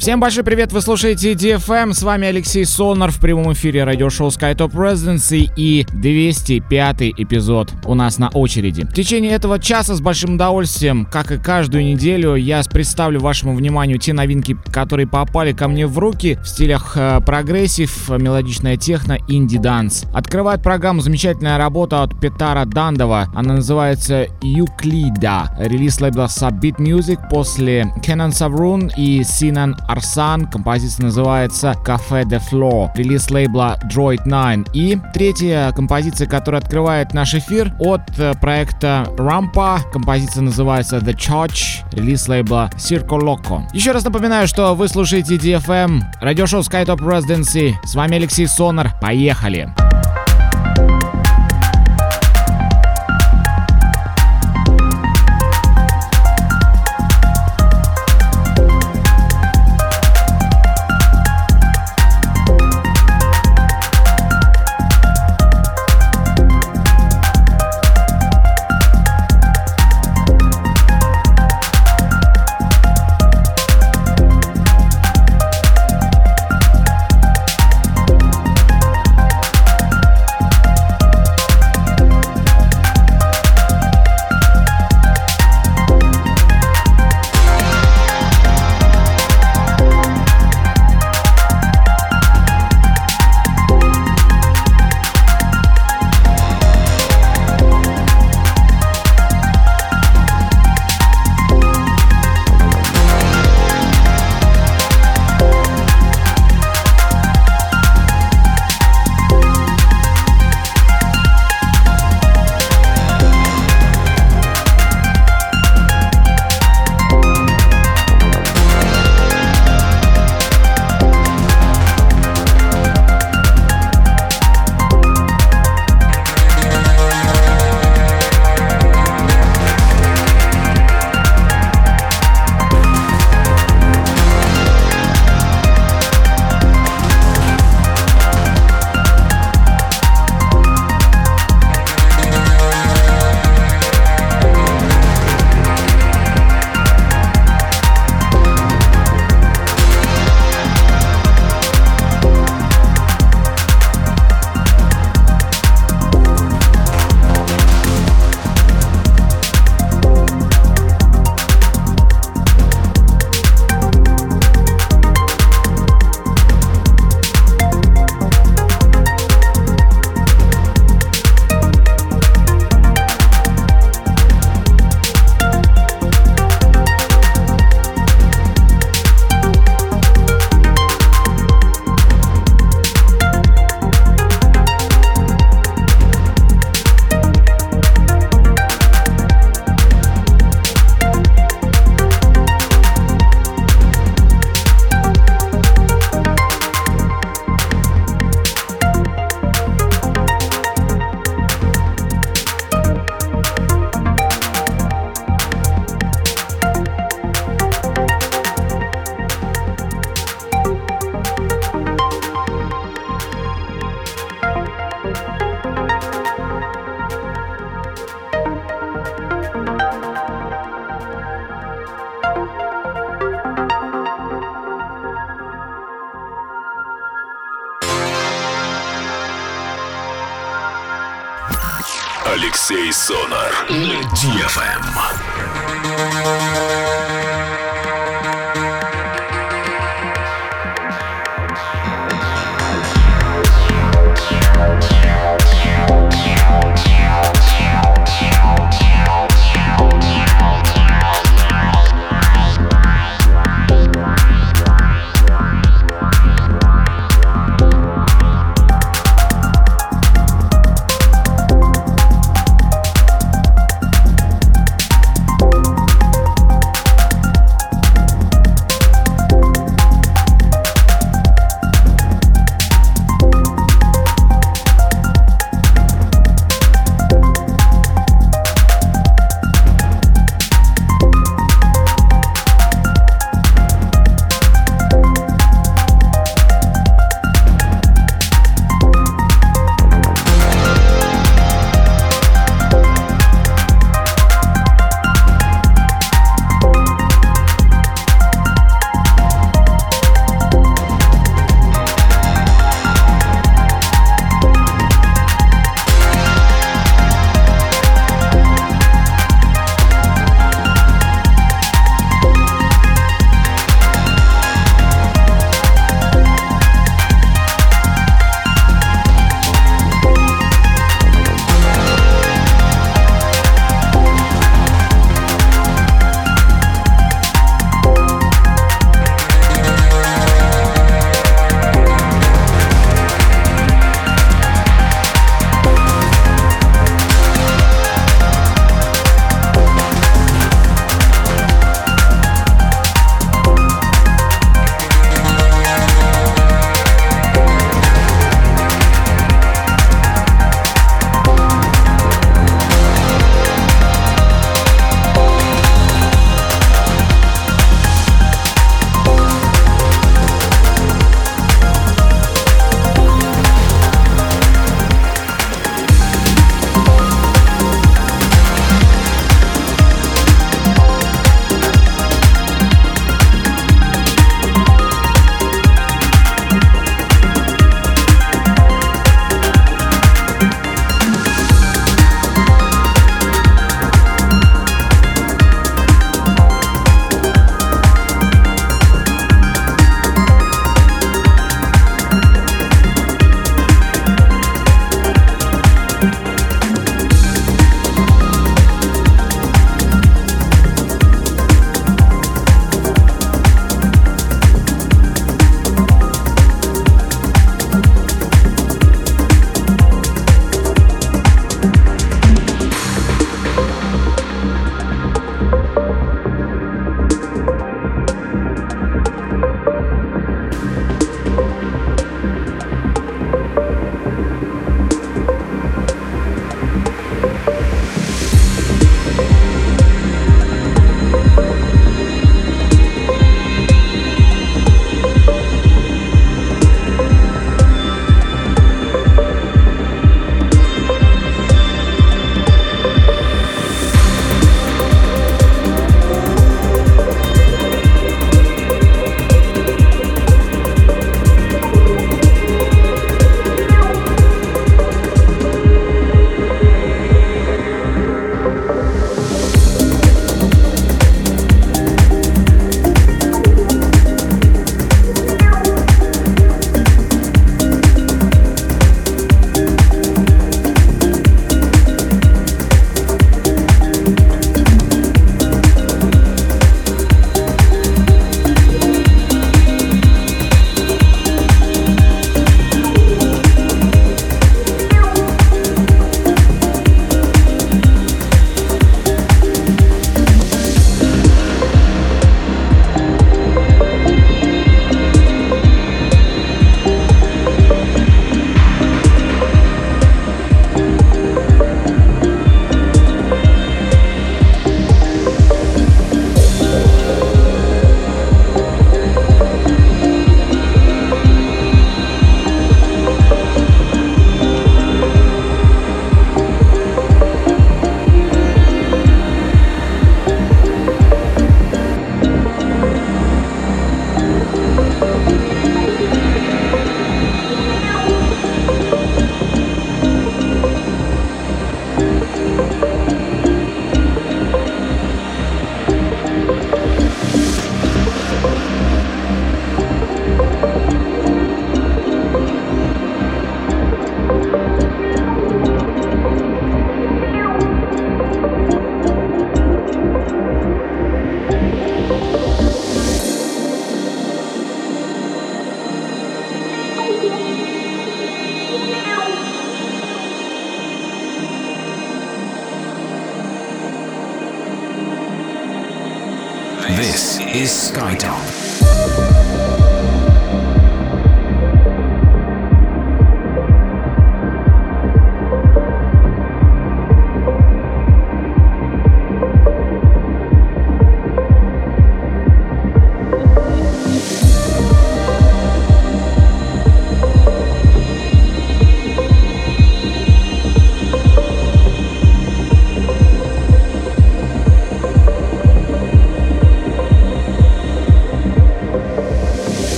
Всем большой привет, вы слушаете DFM, с вами Алексей Сонар в прямом эфире радиошоу SkyTop Residency и 205 эпизод у нас на очереди. В течение этого часа с большим удовольствием, как и каждую неделю, я представлю вашему вниманию те новинки, которые попали ко мне в руки в стилях э, progressive, мелодичная техно, indie dance. Открывает программу замечательная работа от Петара Дандова, она называется Euclida, релиз лейбла Subbeat Music после Kenan Savrun и Sinan Arsan. Композиция называется Café de Flore. Релиз лейбла Droid 9. И третья композиция, которая открывает наш эфир от э, проекта Rampa. Композиция называется The Church. Релиз лейбла Circo Loco. Еще раз напоминаю, что вы слушаете DFM, радиошоу Skytop Residency. С вами Алексей Сонар. Поехали! Алексей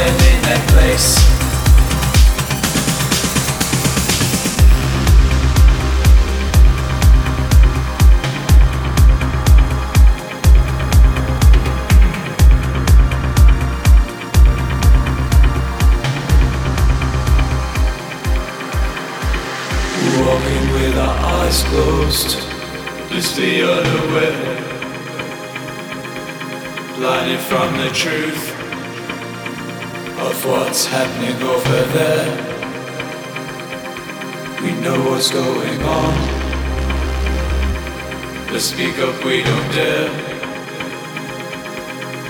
in place. Walking with our eyes closed. Blinded from the truth of what's happening over there. We know what's going on. Let's speak up, we don't dare.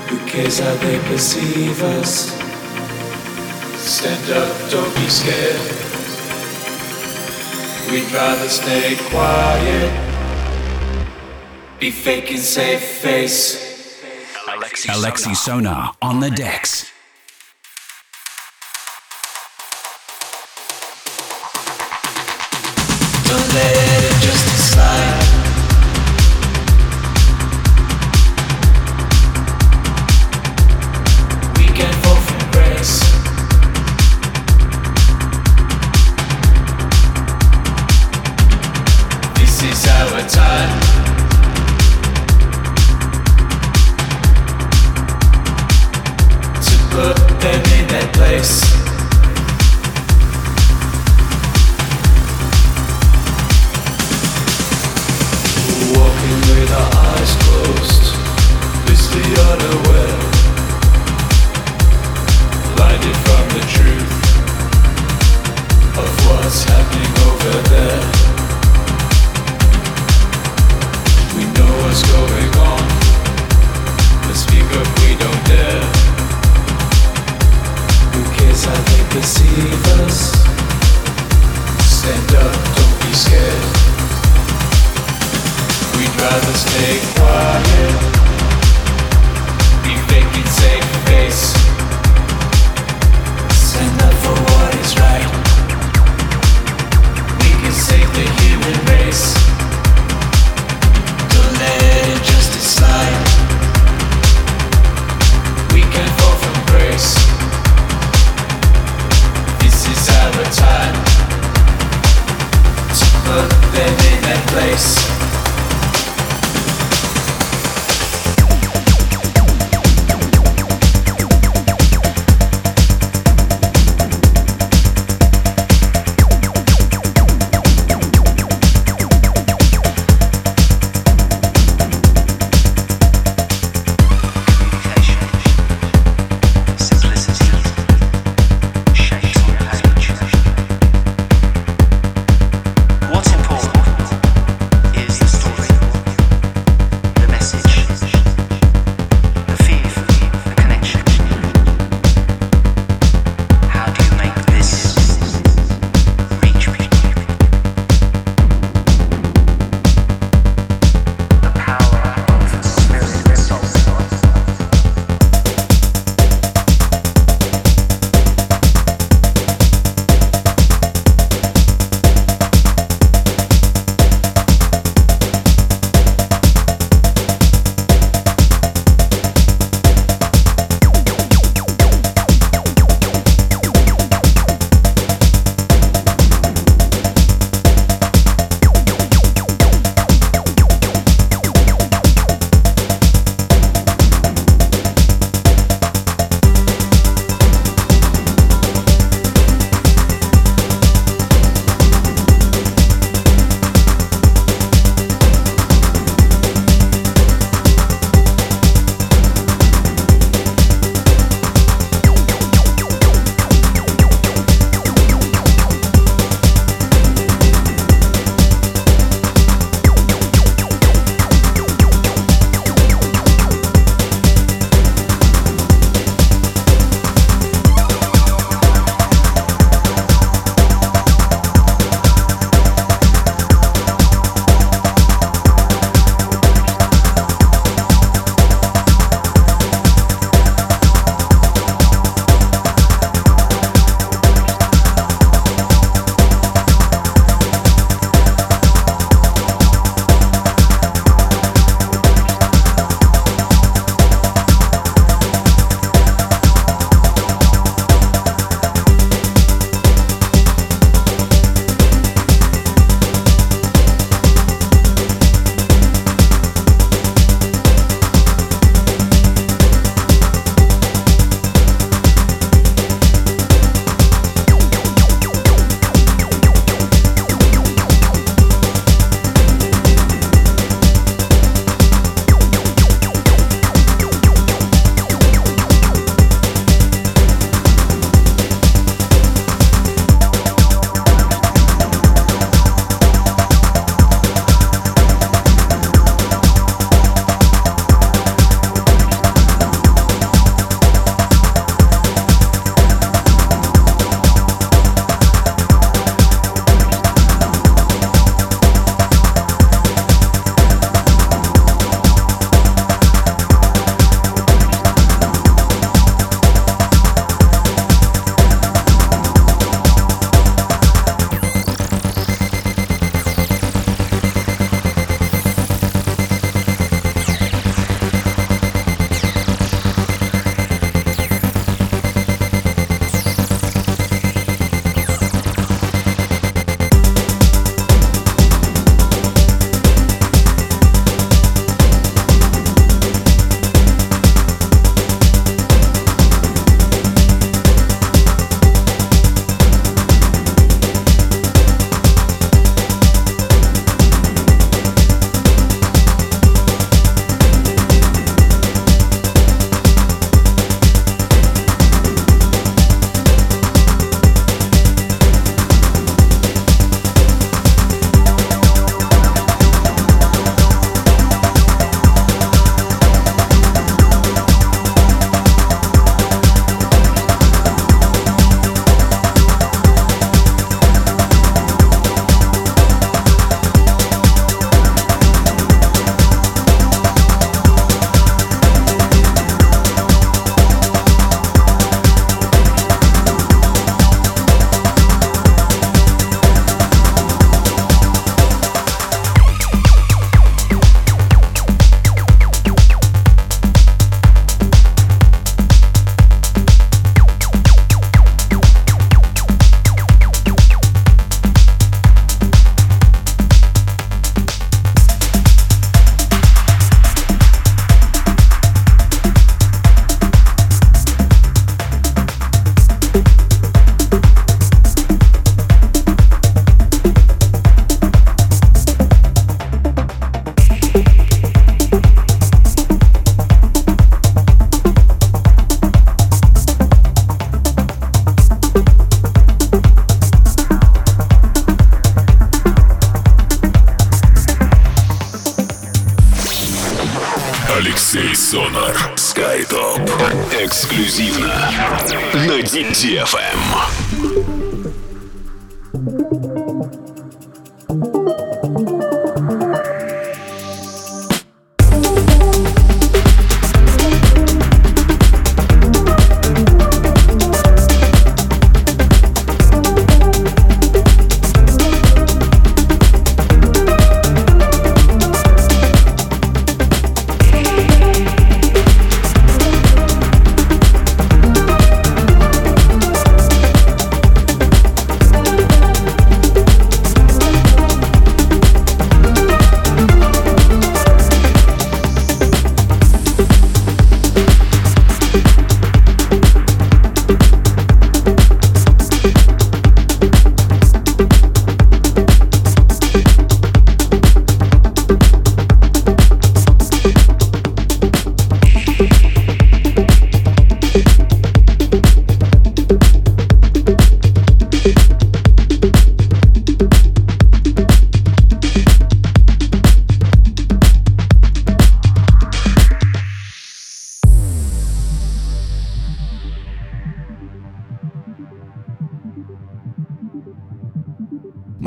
Who cares how they perceive us? Stand up, don't be scared. We'd rather stay quiet. Be fake and save face. Alexi, Alexi Sonar on the decks. today.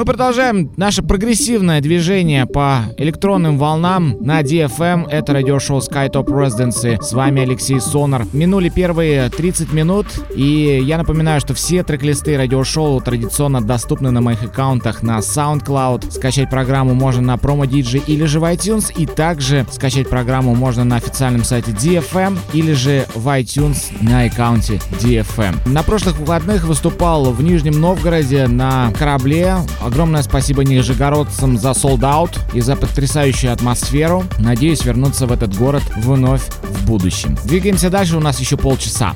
Мы продолжаем наше прогрессивное движение по электронным волнам на DFM. Это радиошоу SkyTop Residency. С вами Алексей Сонар. Минули первые 30 минут, и я напоминаю, что все трек-листы радиошоу традиционно доступны на моих аккаунтах на SoundCloud. Скачать программу можно на Promo DJ или же в iTunes, и также скачать программу можно на официальном сайте DFM или же в iTunes на аккаунте DFM. На прошлых выходных выступал в Нижнем Новгороде на корабле Огромное спасибо нижегородцам за out и за потрясающую атмосферу. Надеюсь вернуться в этот город вновь в будущем. Двигаемся дальше, у нас еще полчаса.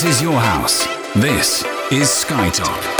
This is your house. This is Skytop.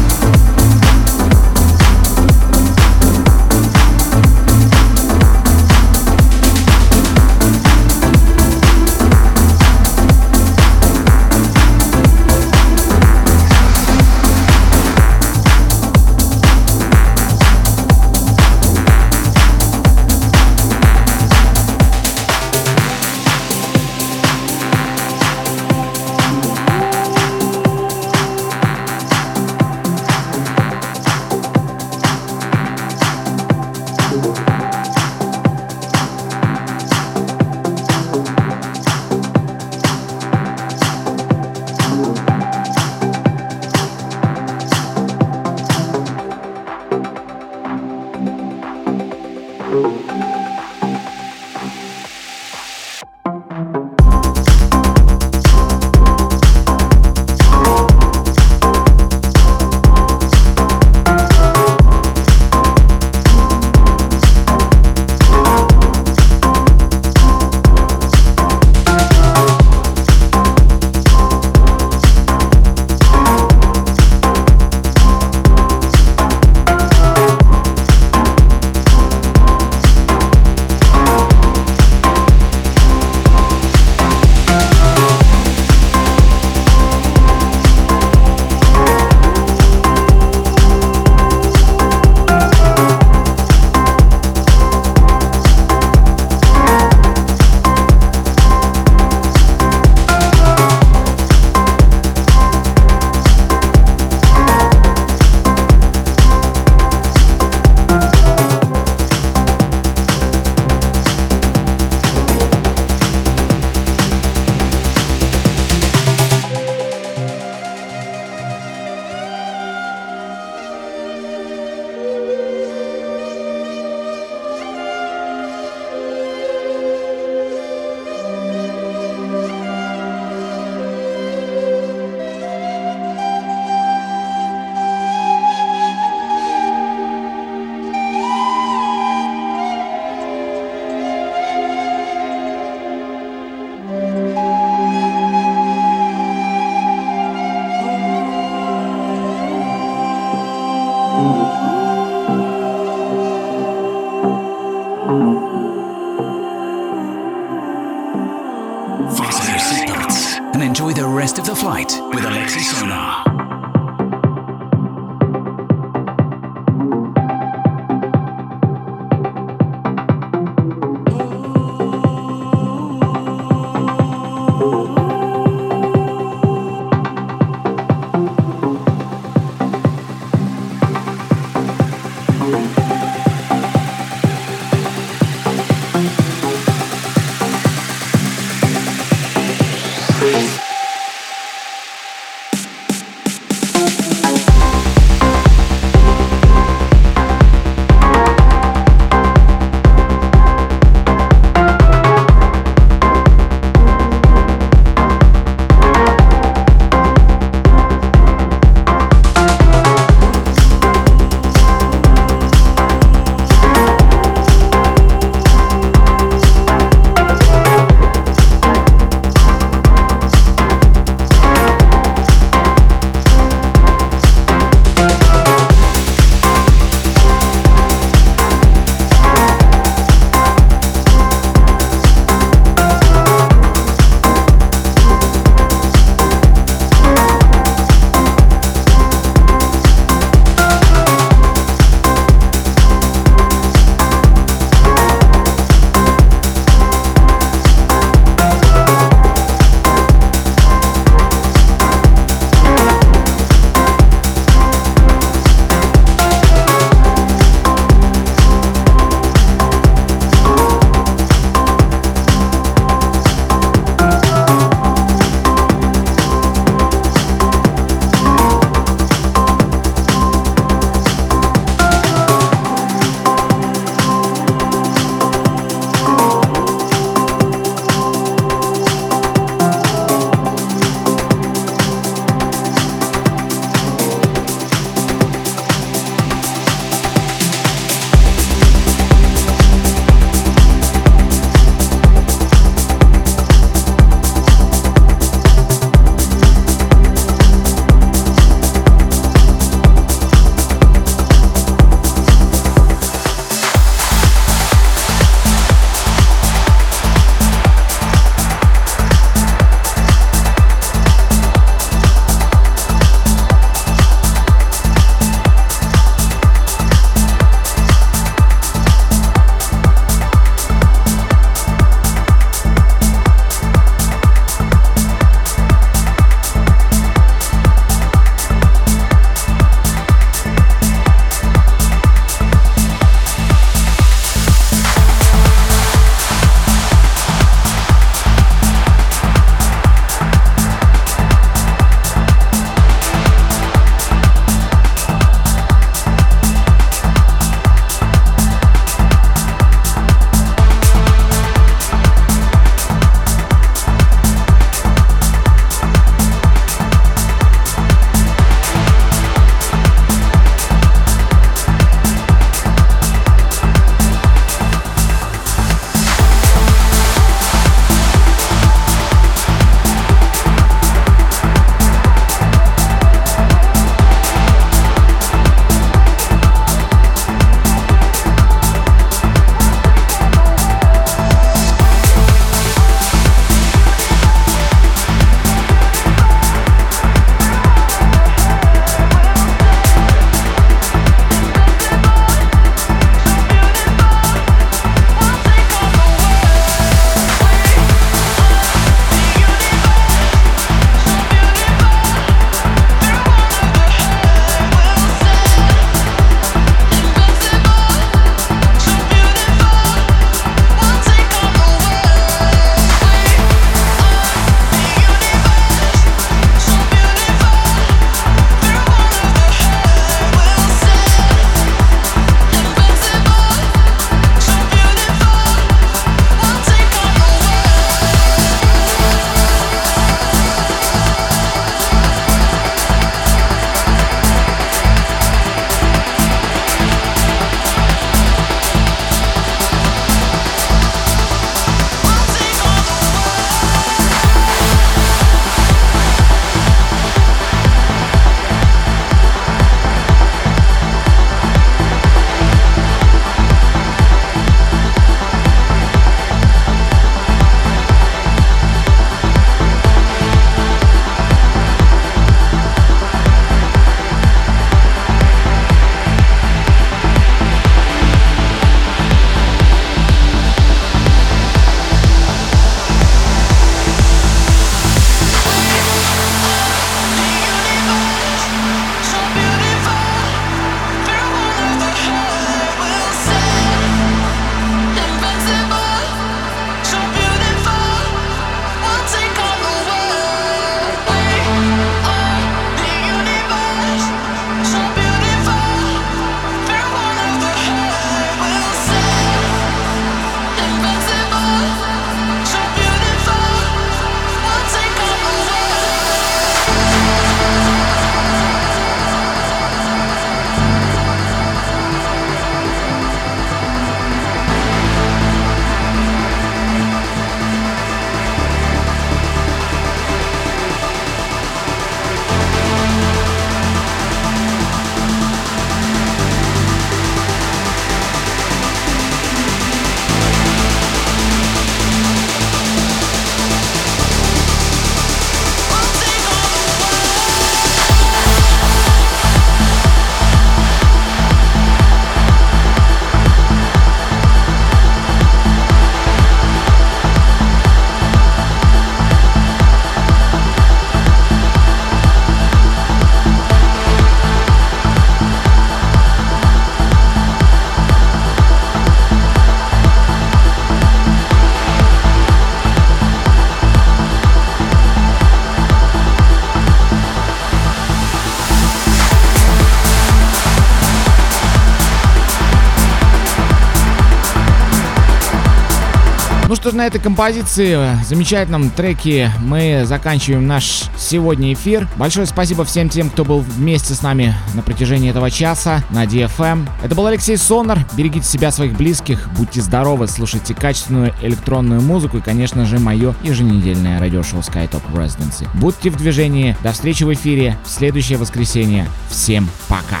Ну что ж, на этой композиции, замечательном треке мы заканчиваем наш сегодня эфир. Большое спасибо всем тем, кто был вместе с нами на протяжении этого часа на DFM. Это был Алексей Сонар. Берегите себя, своих близких, будьте здоровы, слушайте качественную электронную музыку и, конечно же, мое еженедельное радиошоу SkyTop Residency. Будьте в движении. До встречи в эфире в следующее воскресенье. Всем пока.